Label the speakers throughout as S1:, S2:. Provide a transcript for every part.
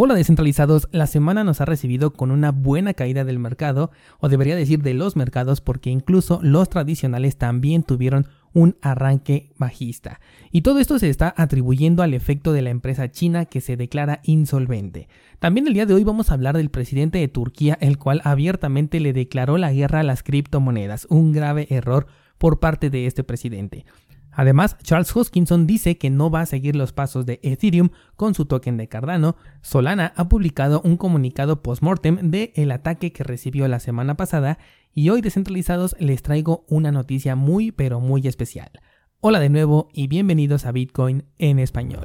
S1: Hola descentralizados, la semana nos ha recibido con una buena caída del mercado, o debería decir de los mercados, porque incluso los tradicionales también tuvieron un arranque bajista. Y todo esto se está atribuyendo al efecto de la empresa china que se declara insolvente. También el día de hoy vamos a hablar del presidente de Turquía, el cual abiertamente le declaró la guerra a las criptomonedas, un grave error por parte de este presidente. Además, Charles Hoskinson dice que no va a seguir los pasos de Ethereum con su token de Cardano. Solana ha publicado un comunicado post-mortem de el ataque que recibió la semana pasada y hoy descentralizados les traigo una noticia muy pero muy especial. Hola de nuevo y bienvenidos a Bitcoin en español.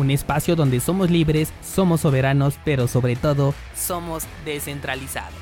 S1: un espacio donde somos libres, somos soberanos, pero sobre todo somos descentralizados.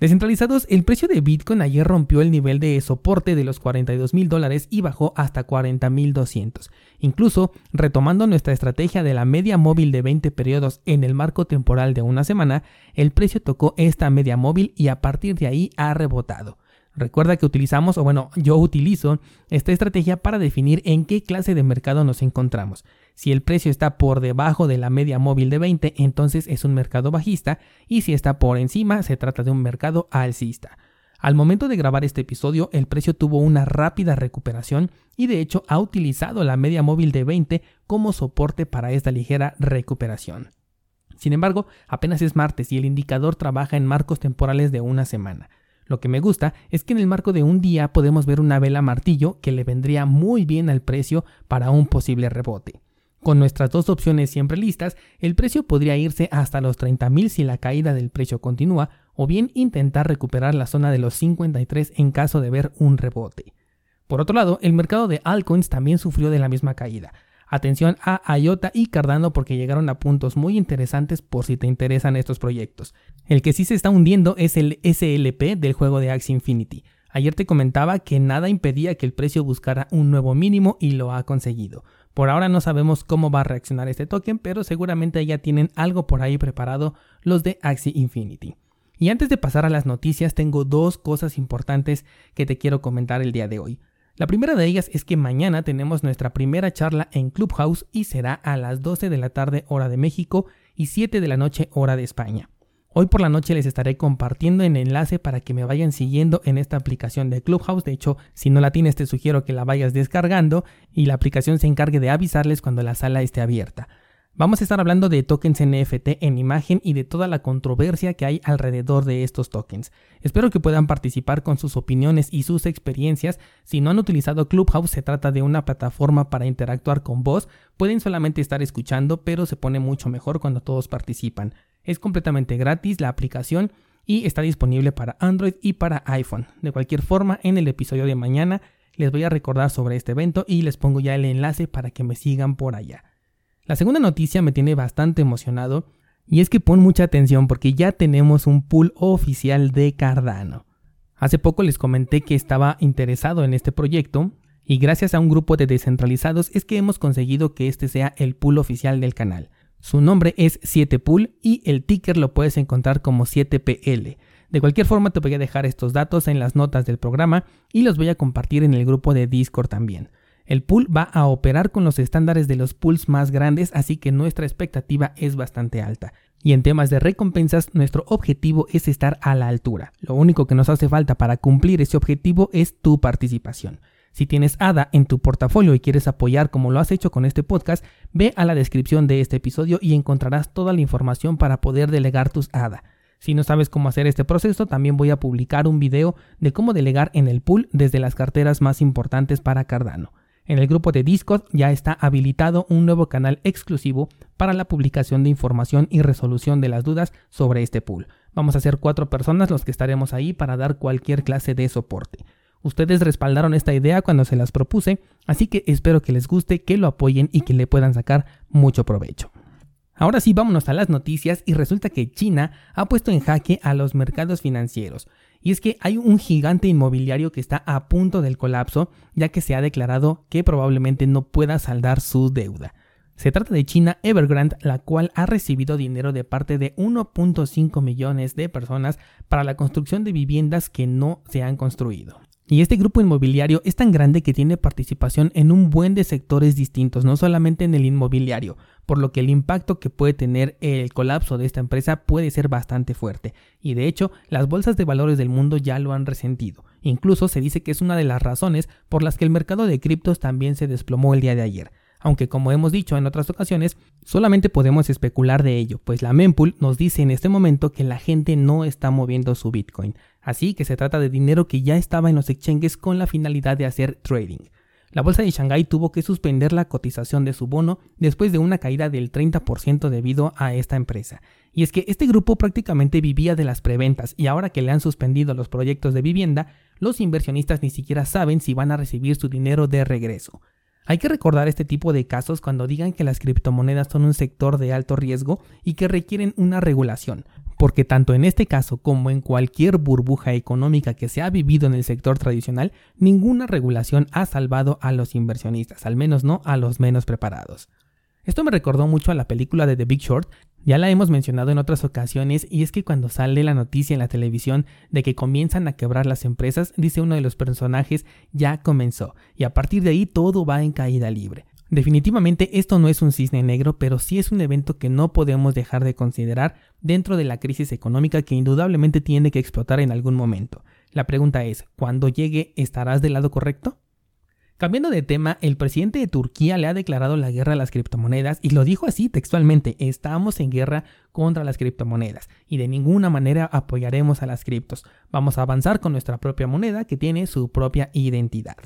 S1: Descentralizados, el precio de Bitcoin ayer rompió el nivel de soporte de los 42 mil dólares y bajó hasta 40 mil 200. Incluso, retomando nuestra estrategia de la media móvil de 20 periodos en el marco temporal de una semana, el precio tocó esta media móvil y a partir de ahí ha rebotado. Recuerda que utilizamos, o bueno, yo utilizo esta estrategia para definir en qué clase de mercado nos encontramos. Si el precio está por debajo de la media móvil de 20, entonces es un mercado bajista y si está por encima, se trata de un mercado alcista. Al momento de grabar este episodio, el precio tuvo una rápida recuperación y de hecho ha utilizado la media móvil de 20 como soporte para esta ligera recuperación. Sin embargo, apenas es martes y el indicador trabaja en marcos temporales de una semana. Lo que me gusta es que en el marco de un día podemos ver una vela martillo que le vendría muy bien al precio para un posible rebote. Con nuestras dos opciones siempre listas, el precio podría irse hasta los 30.000 si la caída del precio continúa, o bien intentar recuperar la zona de los 53 en caso de ver un rebote. Por otro lado, el mercado de altcoins también sufrió de la misma caída, Atención a IOTA y Cardano porque llegaron a puntos muy interesantes por si te interesan estos proyectos. El que sí se está hundiendo es el SLP del juego de Axie Infinity. Ayer te comentaba que nada impedía que el precio buscara un nuevo mínimo y lo ha conseguido. Por ahora no sabemos cómo va a reaccionar este token, pero seguramente ya tienen algo por ahí preparado los de Axie Infinity. Y antes de pasar a las noticias, tengo dos cosas importantes que te quiero comentar el día de hoy. La primera de ellas es que mañana tenemos nuestra primera charla en Clubhouse y será a las 12 de la tarde hora de México y 7 de la noche hora de España. Hoy por la noche les estaré compartiendo el enlace para que me vayan siguiendo en esta aplicación de Clubhouse. De hecho, si no la tienes te sugiero que la vayas descargando y la aplicación se encargue de avisarles cuando la sala esté abierta. Vamos a estar hablando de tokens NFT en imagen y de toda la controversia que hay alrededor de estos tokens. Espero que puedan participar con sus opiniones y sus experiencias. Si no han utilizado Clubhouse, se trata de una plataforma para interactuar con vos. Pueden solamente estar escuchando, pero se pone mucho mejor cuando todos participan. Es completamente gratis la aplicación y está disponible para Android y para iPhone. De cualquier forma, en el episodio de mañana les voy a recordar sobre este evento y les pongo ya el enlace para que me sigan por allá. La segunda noticia me tiene bastante emocionado y es que pon mucha atención porque ya tenemos un pool oficial de Cardano. Hace poco les comenté que estaba interesado en este proyecto y gracias a un grupo de descentralizados es que hemos conseguido que este sea el pool oficial del canal. Su nombre es 7pool y el ticker lo puedes encontrar como 7PL. De cualquier forma te voy a dejar estos datos en las notas del programa y los voy a compartir en el grupo de Discord también. El pool va a operar con los estándares de los pools más grandes, así que nuestra expectativa es bastante alta. Y en temas de recompensas, nuestro objetivo es estar a la altura. Lo único que nos hace falta para cumplir ese objetivo es tu participación. Si tienes ADA en tu portafolio y quieres apoyar como lo has hecho con este podcast, ve a la descripción de este episodio y encontrarás toda la información para poder delegar tus ADA. Si no sabes cómo hacer este proceso, también voy a publicar un video de cómo delegar en el pool desde las carteras más importantes para Cardano. En el grupo de Discord ya está habilitado un nuevo canal exclusivo para la publicación de información y resolución de las dudas sobre este pool. Vamos a ser cuatro personas los que estaremos ahí para dar cualquier clase de soporte. Ustedes respaldaron esta idea cuando se las propuse, así que espero que les guste, que lo apoyen y que le puedan sacar mucho provecho. Ahora sí, vámonos a las noticias y resulta que China ha puesto en jaque a los mercados financieros. Y es que hay un gigante inmobiliario que está a punto del colapso, ya que se ha declarado que probablemente no pueda saldar su deuda. Se trata de China Evergrande, la cual ha recibido dinero de parte de 1.5 millones de personas para la construcción de viviendas que no se han construido. Y este grupo inmobiliario es tan grande que tiene participación en un buen de sectores distintos, no solamente en el inmobiliario, por lo que el impacto que puede tener el colapso de esta empresa puede ser bastante fuerte. Y de hecho, las bolsas de valores del mundo ya lo han resentido. Incluso se dice que es una de las razones por las que el mercado de criptos también se desplomó el día de ayer aunque como hemos dicho en otras ocasiones, solamente podemos especular de ello, pues la mempool nos dice en este momento que la gente no está moviendo su Bitcoin, así que se trata de dinero que ya estaba en los exchanges con la finalidad de hacer trading. La bolsa de Shanghái tuvo que suspender la cotización de su bono después de una caída del 30% debido a esta empresa. Y es que este grupo prácticamente vivía de las preventas y ahora que le han suspendido los proyectos de vivienda, los inversionistas ni siquiera saben si van a recibir su dinero de regreso. Hay que recordar este tipo de casos cuando digan que las criptomonedas son un sector de alto riesgo y que requieren una regulación, porque tanto en este caso como en cualquier burbuja económica que se ha vivido en el sector tradicional, ninguna regulación ha salvado a los inversionistas, al menos no a los menos preparados. Esto me recordó mucho a la película de The Big Short, ya la hemos mencionado en otras ocasiones y es que cuando sale la noticia en la televisión de que comienzan a quebrar las empresas, dice uno de los personajes, ya comenzó, y a partir de ahí todo va en caída libre. Definitivamente esto no es un cisne negro, pero sí es un evento que no podemos dejar de considerar dentro de la crisis económica que indudablemente tiene que explotar en algún momento. La pregunta es, ¿cuando llegue estarás del lado correcto? Cambiando de tema, el presidente de Turquía le ha declarado la guerra a las criptomonedas y lo dijo así textualmente, estamos en guerra contra las criptomonedas y de ninguna manera apoyaremos a las criptos. Vamos a avanzar con nuestra propia moneda que tiene su propia identidad.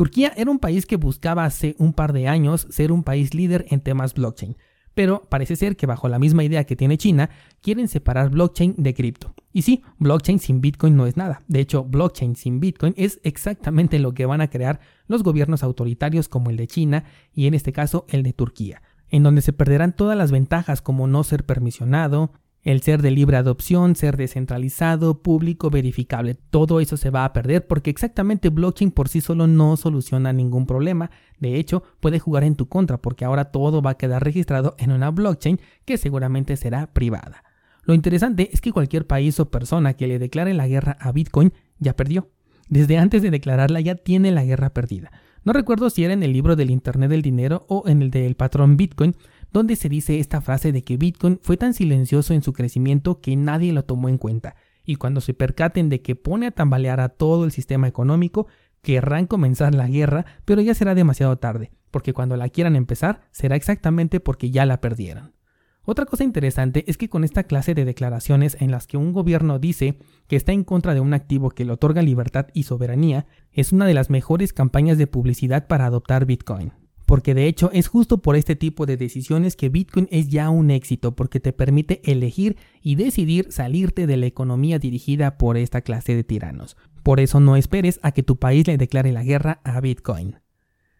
S1: Turquía era un país que buscaba hace un par de años ser un país líder en temas blockchain, pero parece ser que bajo la misma idea que tiene China, quieren separar blockchain de cripto. Y sí, blockchain sin Bitcoin no es nada. De hecho, blockchain sin Bitcoin es exactamente lo que van a crear los gobiernos autoritarios como el de China y en este caso el de Turquía, en donde se perderán todas las ventajas como no ser permisionado, el ser de libre adopción, ser descentralizado, público, verificable, todo eso se va a perder porque exactamente blockchain por sí solo no soluciona ningún problema. De hecho, puede jugar en tu contra porque ahora todo va a quedar registrado en una blockchain que seguramente será privada. Lo interesante es que cualquier país o persona que le declare la guerra a Bitcoin ya perdió. Desde antes de declararla ya tiene la guerra perdida. No recuerdo si era en el libro del Internet del Dinero o en el del patrón Bitcoin, donde se dice esta frase de que Bitcoin fue tan silencioso en su crecimiento que nadie lo tomó en cuenta, y cuando se percaten de que pone a tambalear a todo el sistema económico, querrán comenzar la guerra, pero ya será demasiado tarde, porque cuando la quieran empezar será exactamente porque ya la perdieron. Otra cosa interesante es que con esta clase de declaraciones en las que un gobierno dice que está en contra de un activo que le otorga libertad y soberanía, es una de las mejores campañas de publicidad para adoptar Bitcoin porque de hecho es justo por este tipo de decisiones que Bitcoin es ya un éxito, porque te permite elegir y decidir salirte de la economía dirigida por esta clase de tiranos. Por eso no esperes a que tu país le declare la guerra a Bitcoin.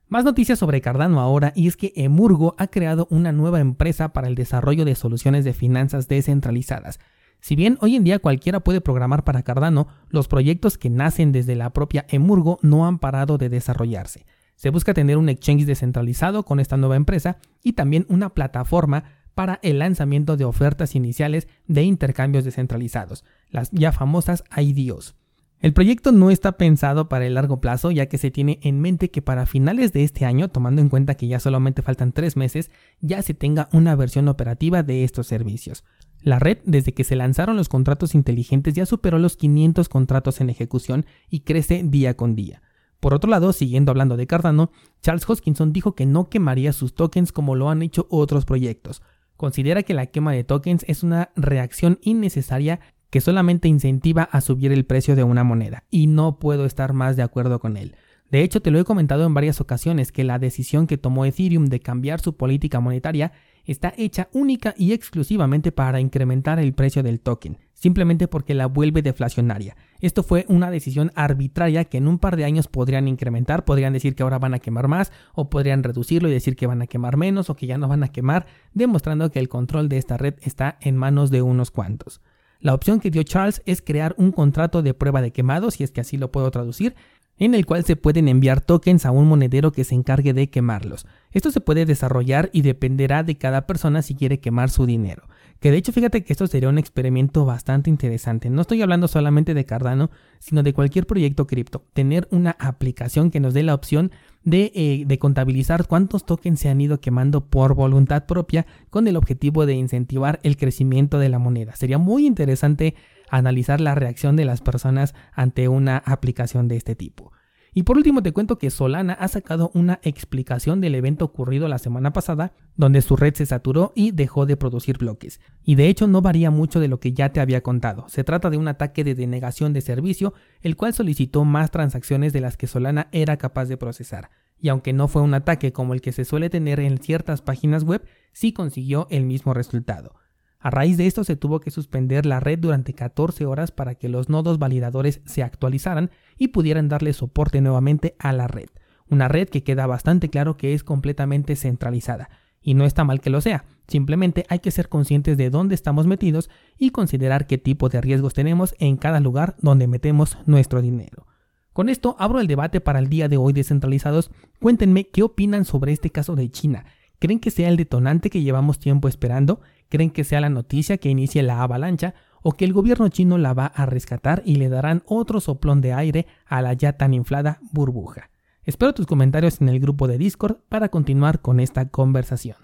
S1: Más noticias sobre Cardano ahora y es que Emurgo ha creado una nueva empresa para el desarrollo de soluciones de finanzas descentralizadas. Si bien hoy en día cualquiera puede programar para Cardano, los proyectos que nacen desde la propia Emurgo no han parado de desarrollarse. Se busca tener un exchange descentralizado con esta nueva empresa y también una plataforma para el lanzamiento de ofertas iniciales de intercambios descentralizados, las ya famosas IDOs. El proyecto no está pensado para el largo plazo, ya que se tiene en mente que para finales de este año, tomando en cuenta que ya solamente faltan tres meses, ya se tenga una versión operativa de estos servicios. La red, desde que se lanzaron los contratos inteligentes, ya superó los 500 contratos en ejecución y crece día con día. Por otro lado, siguiendo hablando de Cardano, Charles Hoskinson dijo que no quemaría sus tokens como lo han hecho otros proyectos. Considera que la quema de tokens es una reacción innecesaria que solamente incentiva a subir el precio de una moneda, y no puedo estar más de acuerdo con él. De hecho, te lo he comentado en varias ocasiones que la decisión que tomó Ethereum de cambiar su política monetaria está hecha única y exclusivamente para incrementar el precio del token, simplemente porque la vuelve deflacionaria. Esto fue una decisión arbitraria que en un par de años podrían incrementar, podrían decir que ahora van a quemar más, o podrían reducirlo y decir que van a quemar menos, o que ya no van a quemar, demostrando que el control de esta red está en manos de unos cuantos. La opción que dio Charles es crear un contrato de prueba de quemado, si es que así lo puedo traducir, en el cual se pueden enviar tokens a un monedero que se encargue de quemarlos. Esto se puede desarrollar y dependerá de cada persona si quiere quemar su dinero. Que de hecho fíjate que esto sería un experimento bastante interesante. No estoy hablando solamente de Cardano, sino de cualquier proyecto cripto. Tener una aplicación que nos dé la opción de, eh, de, contabilizar cuántos tokens se han ido quemando por voluntad propia con el objetivo de incentivar el crecimiento de la moneda. Sería muy interesante analizar la reacción de las personas ante una aplicación de este tipo. Y por último te cuento que Solana ha sacado una explicación del evento ocurrido la semana pasada, donde su red se saturó y dejó de producir bloques. Y de hecho no varía mucho de lo que ya te había contado. Se trata de un ataque de denegación de servicio, el cual solicitó más transacciones de las que Solana era capaz de procesar. Y aunque no fue un ataque como el que se suele tener en ciertas páginas web, sí consiguió el mismo resultado. A raíz de esto se tuvo que suspender la red durante 14 horas para que los nodos validadores se actualizaran y pudieran darle soporte nuevamente a la red. Una red que queda bastante claro que es completamente centralizada. Y no está mal que lo sea, simplemente hay que ser conscientes de dónde estamos metidos y considerar qué tipo de riesgos tenemos en cada lugar donde metemos nuestro dinero. Con esto abro el debate para el día de hoy descentralizados. Cuéntenme qué opinan sobre este caso de China. ¿Creen que sea el detonante que llevamos tiempo esperando? Creen que sea la noticia que inicie la avalancha o que el gobierno chino la va a rescatar y le darán otro soplón de aire a la ya tan inflada burbuja. Espero tus comentarios en el grupo de Discord para continuar con esta conversación.